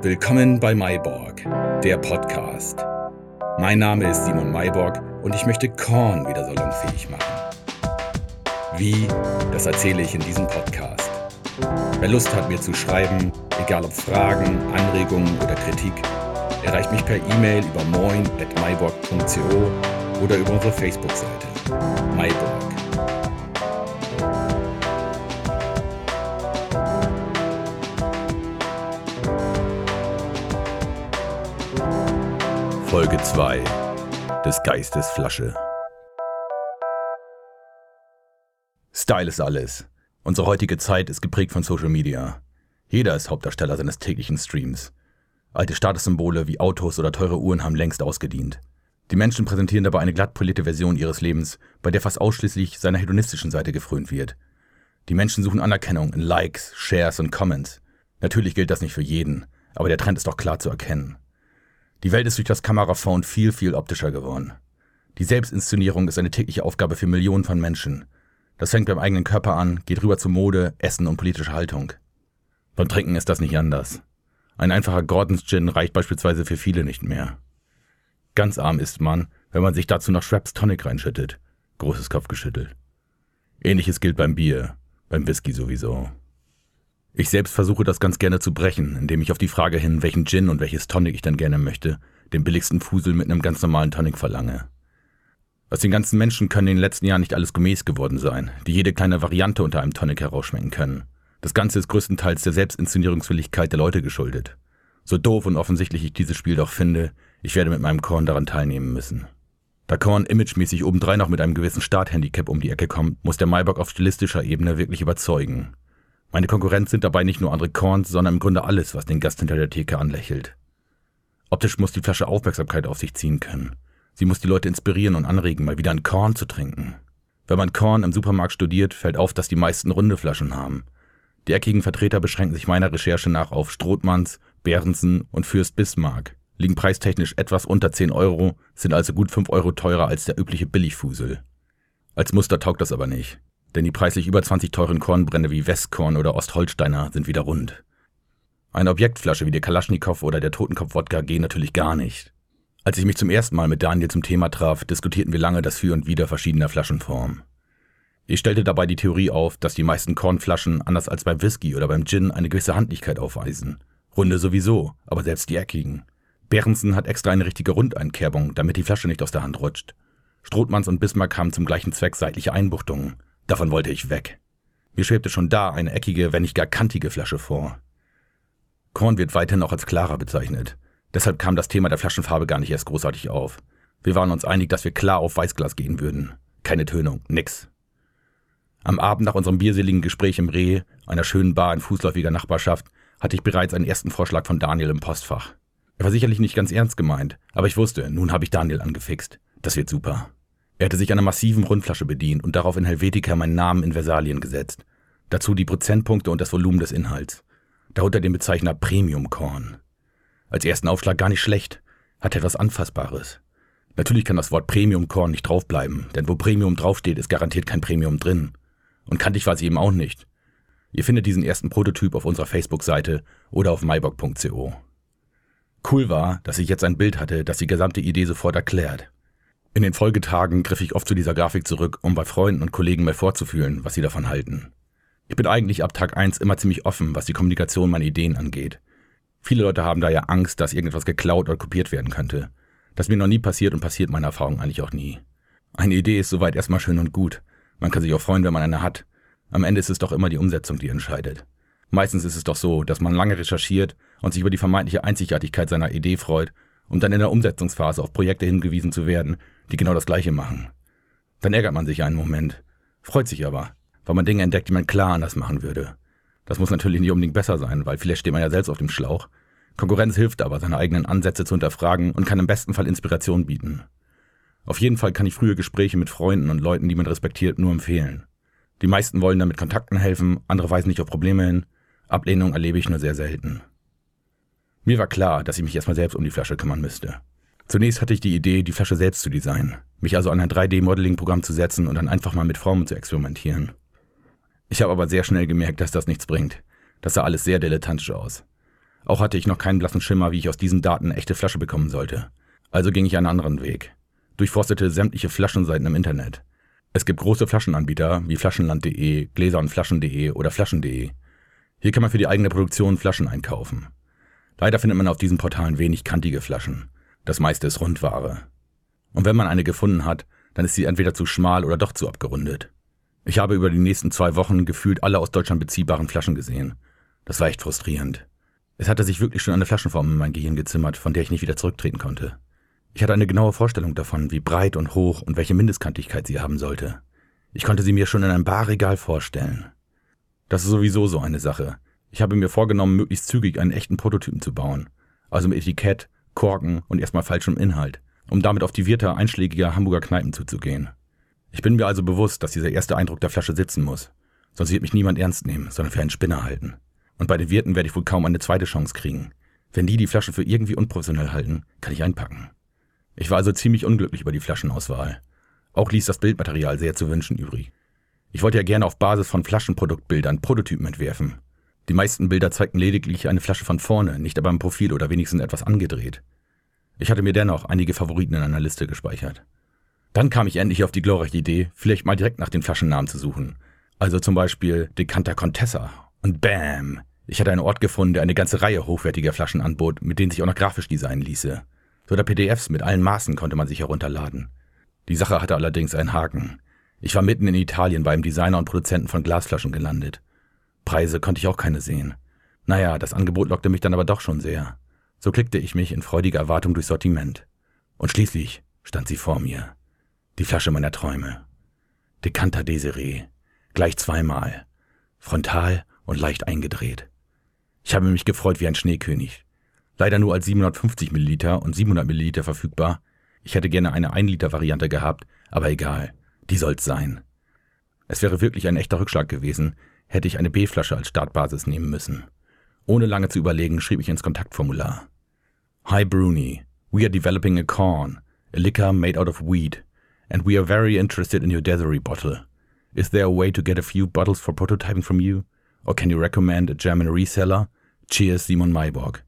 Willkommen bei Mayborg, der Podcast. Mein Name ist Simon Mayborg und ich möchte Korn wieder salonfähig machen. Wie, das erzähle ich in diesem Podcast. Wer Lust hat, mir zu schreiben, egal ob Fragen, Anregungen oder Kritik, erreicht mich per E-Mail über moin.myborg.co oder über unsere Facebook-Seite. Mayborg. Folge 2 des Geistes Flasche. Style ist alles. Unsere heutige Zeit ist geprägt von Social Media. Jeder ist Hauptdarsteller seines täglichen Streams. Alte Statussymbole wie Autos oder teure Uhren haben längst ausgedient. Die Menschen präsentieren dabei eine glatt polierte Version ihres Lebens, bei der fast ausschließlich seiner hedonistischen Seite gefrönt wird. Die Menschen suchen Anerkennung in Likes, Shares und Comments. Natürlich gilt das nicht für jeden, aber der Trend ist doch klar zu erkennen. Die Welt ist durch das Kameraphone viel, viel optischer geworden. Die Selbstinszenierung ist eine tägliche Aufgabe für Millionen von Menschen. Das fängt beim eigenen Körper an, geht rüber zu Mode, Essen und politischer Haltung. Beim Trinken ist das nicht anders. Ein einfacher Gordons Gin reicht beispielsweise für viele nicht mehr. Ganz arm ist man, wenn man sich dazu noch Schweppes Tonic reinschüttet. Großes Kopfgeschüttel. Ähnliches gilt beim Bier, beim Whisky sowieso. Ich selbst versuche das ganz gerne zu brechen, indem ich auf die Frage hin, welchen Gin und welches Tonic ich dann gerne möchte, den billigsten Fusel mit einem ganz normalen Tonic verlange. Aus den ganzen Menschen können in den letzten Jahren nicht alles gemäß geworden sein, die jede kleine Variante unter einem Tonic herausschmecken können. Das Ganze ist größtenteils der Selbstinszenierungswilligkeit der Leute geschuldet. So doof und offensichtlich ich dieses Spiel doch finde, ich werde mit meinem Korn daran teilnehmen müssen. Da Korn imagemäßig obendrein noch mit einem gewissen Starthandicap um die Ecke kommt, muss der Maybach auf stilistischer Ebene wirklich überzeugen. Meine Konkurrenz sind dabei nicht nur andere Korns, sondern im Grunde alles, was den Gast hinter der Theke anlächelt. Optisch muss die Flasche Aufmerksamkeit auf sich ziehen können. Sie muss die Leute inspirieren und anregen, mal wieder ein Korn zu trinken. Wenn man Korn im Supermarkt studiert, fällt auf, dass die meisten runde Flaschen haben. Die eckigen Vertreter beschränken sich meiner Recherche nach auf Strothmanns, Behrensen und Fürst Bismarck, liegen preistechnisch etwas unter 10 Euro, sind also gut 5 Euro teurer als der übliche Billigfusel. Als Muster taugt das aber nicht denn die preislich über 20 teuren Kornbrände wie Westkorn oder Ostholsteiner sind wieder rund. Eine Objektflasche wie der Kalaschnikow oder der Totenkopf-Wodka gehen natürlich gar nicht. Als ich mich zum ersten Mal mit Daniel zum Thema traf, diskutierten wir lange das Für und Wider verschiedener Flaschenformen. Ich stellte dabei die Theorie auf, dass die meisten Kornflaschen, anders als beim Whisky oder beim Gin, eine gewisse Handlichkeit aufweisen. Runde sowieso, aber selbst die eckigen. Behrensen hat extra eine richtige Rundeinkerbung, damit die Flasche nicht aus der Hand rutscht. Strothmanns und Bismarck haben zum gleichen Zweck seitliche Einbuchtungen. Davon wollte ich weg. Mir schwebte schon da eine eckige, wenn nicht gar kantige Flasche vor. Korn wird weiterhin auch als klarer bezeichnet. Deshalb kam das Thema der Flaschenfarbe gar nicht erst großartig auf. Wir waren uns einig, dass wir klar auf Weißglas gehen würden. Keine Tönung, nix. Am Abend nach unserem bierseligen Gespräch im Reh, einer schönen Bar in fußläufiger Nachbarschaft, hatte ich bereits einen ersten Vorschlag von Daniel im Postfach. Er war sicherlich nicht ganz ernst gemeint, aber ich wusste, nun habe ich Daniel angefixt. Das wird super. Er hatte sich einer massiven Rundflasche bedient und darauf in Helvetica meinen Namen in Versalien gesetzt. Dazu die Prozentpunkte und das Volumen des Inhalts. Darunter den Bezeichner Premium Korn. Als ersten Aufschlag gar nicht schlecht, hat etwas Anfassbares. Natürlich kann das Wort Premium Korn nicht draufbleiben, denn wo Premium draufsteht, ist garantiert kein Premium drin. Und kantig war sie eben auch nicht. Ihr findet diesen ersten Prototyp auf unserer Facebook-Seite oder auf mybock.co. Cool war, dass ich jetzt ein Bild hatte, das die gesamte Idee sofort erklärt. In den Folgetagen griff ich oft zu dieser Grafik zurück, um bei Freunden und Kollegen mal vorzufühlen, was sie davon halten. Ich bin eigentlich ab Tag 1 immer ziemlich offen, was die Kommunikation meiner Ideen angeht. Viele Leute haben da ja Angst, dass irgendetwas geklaut oder kopiert werden könnte. Das ist mir noch nie passiert und passiert meiner Erfahrung eigentlich auch nie. Eine Idee ist soweit erstmal schön und gut. Man kann sich auch freuen, wenn man eine hat. Am Ende ist es doch immer die Umsetzung, die entscheidet. Meistens ist es doch so, dass man lange recherchiert und sich über die vermeintliche Einzigartigkeit seiner Idee freut, um dann in der Umsetzungsphase auf Projekte hingewiesen zu werden, die genau das Gleiche machen. Dann ärgert man sich einen Moment, freut sich aber, weil man Dinge entdeckt, die man klar anders machen würde. Das muss natürlich nicht unbedingt besser sein, weil vielleicht steht man ja selbst auf dem Schlauch. Konkurrenz hilft aber, seine eigenen Ansätze zu hinterfragen und kann im besten Fall Inspiration bieten. Auf jeden Fall kann ich frühe Gespräche mit Freunden und Leuten, die man respektiert, nur empfehlen. Die meisten wollen damit Kontakten helfen, andere weisen nicht auf Probleme hin. Ablehnung erlebe ich nur sehr selten. Mir war klar, dass ich mich erstmal selbst um die Flasche kümmern müsste. Zunächst hatte ich die Idee, die Flasche selbst zu designen, mich also an ein 3D-Modeling-Programm zu setzen und dann einfach mal mit Formen zu experimentieren. Ich habe aber sehr schnell gemerkt, dass das nichts bringt. Das sah alles sehr dilettantisch aus. Auch hatte ich noch keinen blassen Schimmer, wie ich aus diesen Daten eine echte Flasche bekommen sollte. Also ging ich einen anderen Weg. Durchforstete sämtliche Flaschenseiten im Internet. Es gibt große Flaschenanbieter wie flaschenland.de, gläserundflaschen.de oder flaschen.de. Hier kann man für die eigene Produktion Flaschen einkaufen. Leider findet man auf diesen Portalen wenig kantige Flaschen. Das meiste ist Rundware. Und wenn man eine gefunden hat, dann ist sie entweder zu schmal oder doch zu abgerundet. Ich habe über die nächsten zwei Wochen gefühlt alle aus Deutschland beziehbaren Flaschen gesehen. Das war echt frustrierend. Es hatte sich wirklich schon eine Flaschenform in mein Gehirn gezimmert, von der ich nicht wieder zurücktreten konnte. Ich hatte eine genaue Vorstellung davon, wie breit und hoch und welche Mindestkantigkeit sie haben sollte. Ich konnte sie mir schon in einem Barregal vorstellen. Das ist sowieso so eine Sache. Ich habe mir vorgenommen, möglichst zügig einen echten Prototypen zu bauen. Also mit Etikett, Korken und erstmal falschem Inhalt, um damit auf die Wirte einschlägiger Hamburger Kneipen zuzugehen. Ich bin mir also bewusst, dass dieser erste Eindruck der Flasche sitzen muss. Sonst wird mich niemand ernst nehmen, sondern für einen Spinner halten. Und bei den Wirten werde ich wohl kaum eine zweite Chance kriegen. Wenn die die Flasche für irgendwie unprofessionell halten, kann ich einpacken. Ich war also ziemlich unglücklich über die Flaschenauswahl. Auch ließ das Bildmaterial sehr zu wünschen übrig. Ich wollte ja gerne auf Basis von Flaschenproduktbildern Prototypen entwerfen. Die meisten Bilder zeigten lediglich eine Flasche von vorne, nicht aber im Profil oder wenigstens etwas angedreht. Ich hatte mir dennoch einige Favoriten in einer Liste gespeichert. Dann kam ich endlich auf die glorreiche Idee, vielleicht mal direkt nach den Flaschennamen zu suchen. Also zum Beispiel Decanter Contessa. Und bam! Ich hatte einen Ort gefunden, der eine ganze Reihe hochwertiger Flaschen anbot, mit denen sich auch noch grafisch designen ließe. Sogar PDFs mit allen Maßen konnte man sich herunterladen. Die Sache hatte allerdings einen Haken. Ich war mitten in Italien beim Designer und Produzenten von Glasflaschen gelandet. Preise konnte ich auch keine sehen. Naja, das Angebot lockte mich dann aber doch schon sehr. So klickte ich mich in freudiger Erwartung durchs Sortiment. Und schließlich stand sie vor mir. Die Flasche meiner Träume. Decanter Desiree. Gleich zweimal. Frontal und leicht eingedreht. Ich habe mich gefreut wie ein Schneekönig. Leider nur als 750 Milliliter und 700 Milliliter verfügbar. Ich hätte gerne eine 1 Liter Variante gehabt, aber egal. Die soll's sein. Es wäre wirklich ein echter Rückschlag gewesen, hätte ich eine B-Flasche als Startbasis nehmen müssen. Ohne lange zu überlegen, schrieb ich ins Kontaktformular. Hi Bruni, we are developing a corn, a liquor made out of wheat, and we are very interested in your Desiree bottle. Is there a way to get a few bottles for prototyping from you? Or can you recommend a German reseller? Cheers, Simon Mayborg.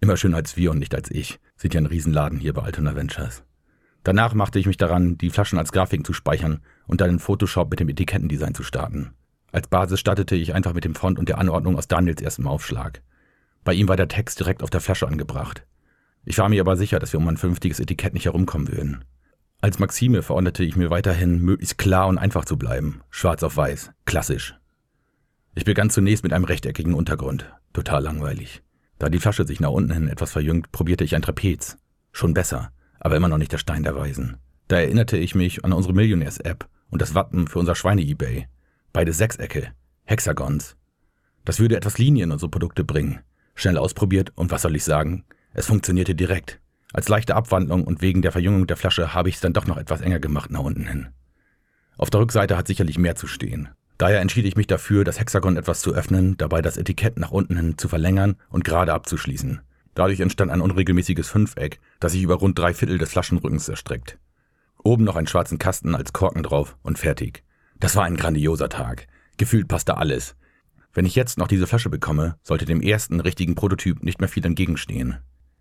Immer schön als wir und nicht als ich. Sieht ja ein Riesenladen hier bei Altona Ventures. Danach machte ich mich daran, die Flaschen als Grafiken zu speichern und dann in Photoshop mit dem Etikettendesign zu starten. Als Basis startete ich einfach mit dem Font und der Anordnung aus Daniels erstem Aufschlag. Bei ihm war der Text direkt auf der Flasche angebracht. Ich war mir aber sicher, dass wir um ein vernünftiges Etikett nicht herumkommen würden. Als Maxime verordnete ich mir weiterhin, möglichst klar und einfach zu bleiben. Schwarz auf weiß. Klassisch. Ich begann zunächst mit einem rechteckigen Untergrund. Total langweilig. Da die Flasche sich nach unten hin etwas verjüngt, probierte ich ein Trapez. Schon besser, aber immer noch nicht der Stein der Weisen. Da erinnerte ich mich an unsere Millionärs-App und das Wappen für unser Schweine-Ebay. Beide Sechsecke, Hexagons. Das würde etwas Linie in unsere Produkte bringen. Schnell ausprobiert und was soll ich sagen? Es funktionierte direkt. Als leichte Abwandlung und wegen der Verjüngung der Flasche habe ich es dann doch noch etwas enger gemacht nach unten hin. Auf der Rückseite hat sicherlich mehr zu stehen. Daher entschied ich mich dafür, das Hexagon etwas zu öffnen, dabei das Etikett nach unten hin zu verlängern und gerade abzuschließen. Dadurch entstand ein unregelmäßiges Fünfeck, das sich über rund drei Viertel des Flaschenrückens erstreckt. Oben noch einen schwarzen Kasten als Korken drauf und fertig. Das war ein grandioser Tag. Gefühlt passte alles. Wenn ich jetzt noch diese Flasche bekomme, sollte dem ersten richtigen Prototyp nicht mehr viel entgegenstehen.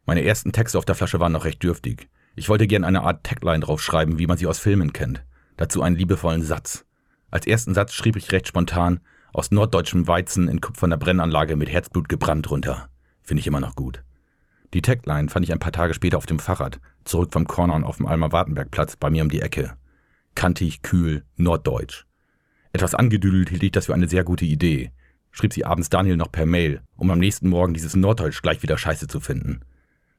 Meine ersten Texte auf der Flasche waren noch recht dürftig. Ich wollte gern eine Art Tagline draufschreiben, wie man sie aus Filmen kennt. Dazu einen liebevollen Satz. Als ersten Satz schrieb ich recht spontan, aus norddeutschem Weizen in kupferner Brennanlage mit Herzblut gebrannt runter. Finde ich immer noch gut. Die Tagline fand ich ein paar Tage später auf dem Fahrrad, zurück vom Kornern auf dem Alma-Wartenberg-Platz bei mir um die Ecke. Kantig, kühl, norddeutsch. Etwas angedüdelt hielt ich das für eine sehr gute Idee. Schrieb sie abends Daniel noch per Mail, um am nächsten Morgen dieses Norddeutsch gleich wieder scheiße zu finden.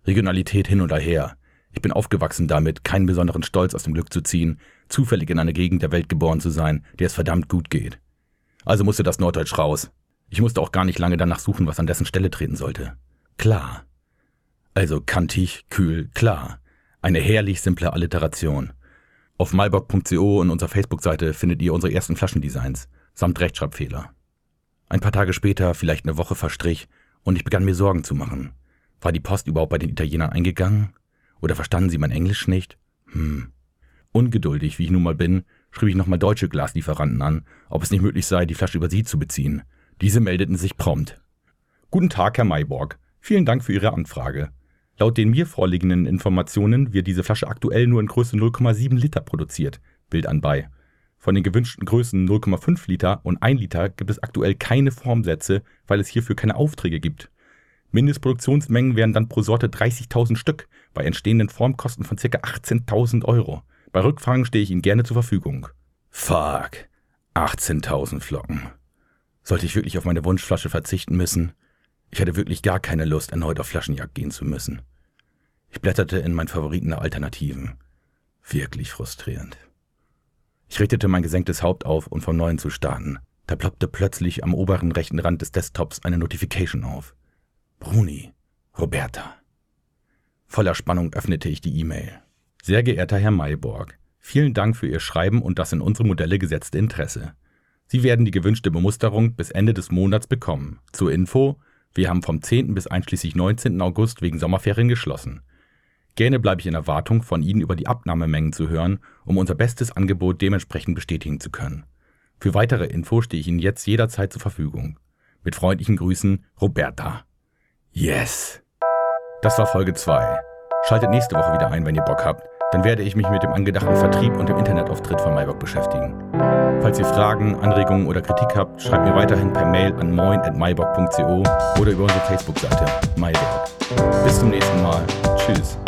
Regionalität hin oder her. Ich bin aufgewachsen damit, keinen besonderen Stolz aus dem Glück zu ziehen, zufällig in einer Gegend der Welt geboren zu sein, der es verdammt gut geht. Also musste das Norddeutsch raus. Ich musste auch gar nicht lange danach suchen, was an dessen Stelle treten sollte. Klar. Also kantig, kühl, klar. Eine herrlich simple Alliteration. Auf malbock.co und unserer Facebook-Seite findet ihr unsere ersten Flaschendesigns, samt Rechtschreibfehler. Ein paar Tage später, vielleicht eine Woche verstrich, und ich begann mir Sorgen zu machen. War die Post überhaupt bei den Italienern eingegangen? Oder verstanden sie mein Englisch nicht? Hm. Ungeduldig, wie ich nun mal bin, schrieb ich nochmal deutsche Glaslieferanten an, ob es nicht möglich sei, die Flasche über sie zu beziehen. Diese meldeten sich prompt. Guten Tag, Herr Mayborg. Vielen Dank für Ihre Anfrage. Laut den mir vorliegenden Informationen wird diese Flasche aktuell nur in Größe 0,7 Liter produziert. Bild anbei. Von den gewünschten Größen 0,5 Liter und 1 Liter gibt es aktuell keine Formsätze, weil es hierfür keine Aufträge gibt. Mindestproduktionsmengen wären dann pro Sorte 30.000 Stück, bei entstehenden Formkosten von ca. 18.000 Euro. Bei Rückfragen stehe ich Ihnen gerne zur Verfügung. Fuck. 18.000 Flocken. Sollte ich wirklich auf meine Wunschflasche verzichten müssen? Ich hatte wirklich gar keine Lust, erneut auf Flaschenjagd gehen zu müssen. Ich blätterte in meinen Favoriten der Alternativen. Wirklich frustrierend. Ich richtete mein gesenktes Haupt auf, um vom Neuen zu starten. Da ploppte plötzlich am oberen rechten Rand des Desktops eine Notification auf. Bruni, Roberta. Voller Spannung öffnete ich die E-Mail. Sehr geehrter Herr Mayborg, vielen Dank für Ihr Schreiben und das in unsere Modelle gesetzte Interesse. Sie werden die gewünschte Bemusterung bis Ende des Monats bekommen. Zur Info, wir haben vom 10. bis einschließlich 19. August wegen Sommerferien geschlossen. Gerne bleibe ich in Erwartung, von Ihnen über die Abnahmemengen zu hören, um unser bestes Angebot dementsprechend bestätigen zu können. Für weitere Info stehe ich Ihnen jetzt jederzeit zur Verfügung. Mit freundlichen Grüßen, Roberta. Yes! Das war Folge 2. Schaltet nächste Woche wieder ein, wenn ihr Bock habt. Dann werde ich mich mit dem angedachten Vertrieb und dem Internetauftritt von MyBook beschäftigen. Falls ihr Fragen, Anregungen oder Kritik habt, schreibt mir weiterhin per Mail an moin.mybock.co oder über unsere Facebook-Seite MyBock. Bis zum nächsten Mal. Tschüss.